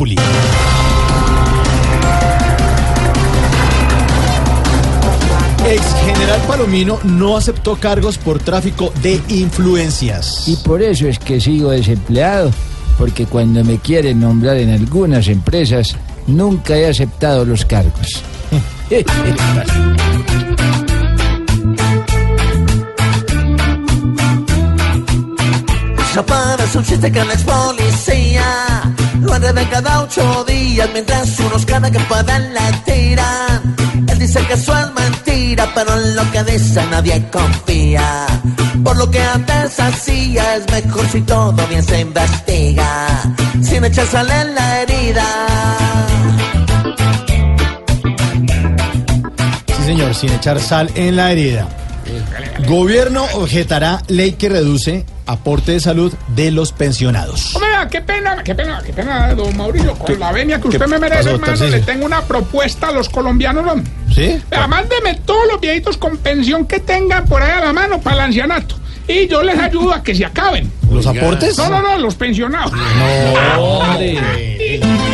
Populi. Ex general Palomino no aceptó cargos por tráfico de influencias. Y por eso es que sigo desempleado, porque cuando me quieren nombrar en algunas empresas, nunca he aceptado los cargos. No pares un chiste con la ex policía. Nueve de cada ocho días, mientras unos cada que puedan la tiran. Él dice que eso es mentira, pero en lo que dice nadie confía. Por lo que antes hacía, es mejor si todo bien se investiga. Sin echar sal en la herida. Sí, señor, sin echar sal en la herida. Gobierno objetará ley que reduce aporte de salud de los pensionados. Hombre, qué pena, qué pena, qué pena, don Mauricio, con la venia que usted me merece, pasó, hermano, le tengo una propuesta a los colombianos, ¿no? ¿Sí? Vea, mándeme todos los viejitos con pensión que tengan por ahí a la mano para el ancianato. Y yo les ayudo a que se acaben. ¿Los aportes? No, no, no, los pensionados. Ira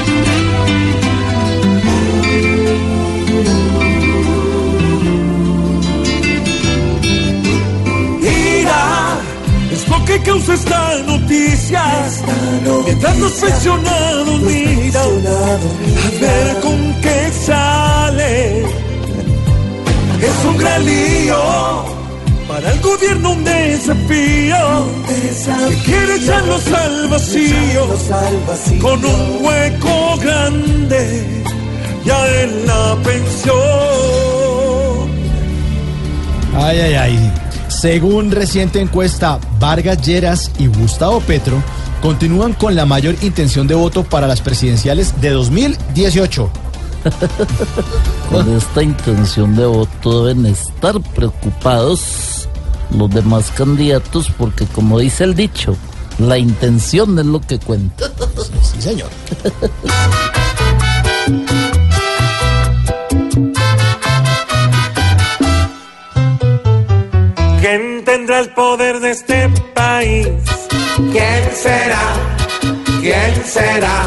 que causa esta noticia. Mientras los pensionados miran a ver con qué sale. Es un gran lío para el gobierno un desafío. Que quiere echarlos al vacío con un hueco grande ya en la pensión. Ay, ay, ay. Según reciente encuesta, Vargas Lleras y Gustavo Petro continúan con la mayor intención de voto para las presidenciales de 2018. Con esta intención de voto deben estar preocupados los demás candidatos porque como dice el dicho, la intención es lo que cuenta. Sí, señor. tendrá el poder de este país? ¿Quién será? ¿Quién será?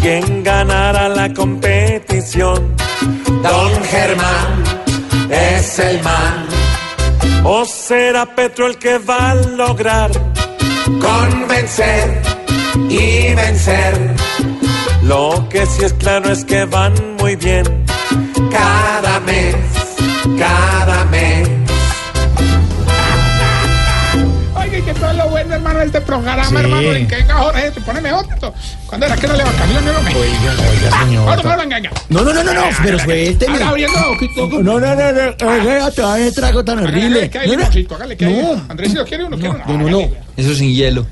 ¿Quién ganará la competición? Don Germán es el man. ¿O será Petro el que va a lograr Convencer y vencer Lo que sí es claro es que van muy bien. cada mes, cada Lo bueno, hermano, de este programa, Sí. hermano, en que venga Jorge, te pone mejor. ¿Cuándo era que no le vacaciones, hombre? Oiga, oiga, señor. Ahora, ahora, venga, venga. No, no, no, no, no, pero suélteme. No, no, no, no, oiga, te va a trago tan horrible. No, no. hágale, que hay. No. Andresito, ¿quiere uno? ¿Quiere uno? No, no, no. Eso sin hielo.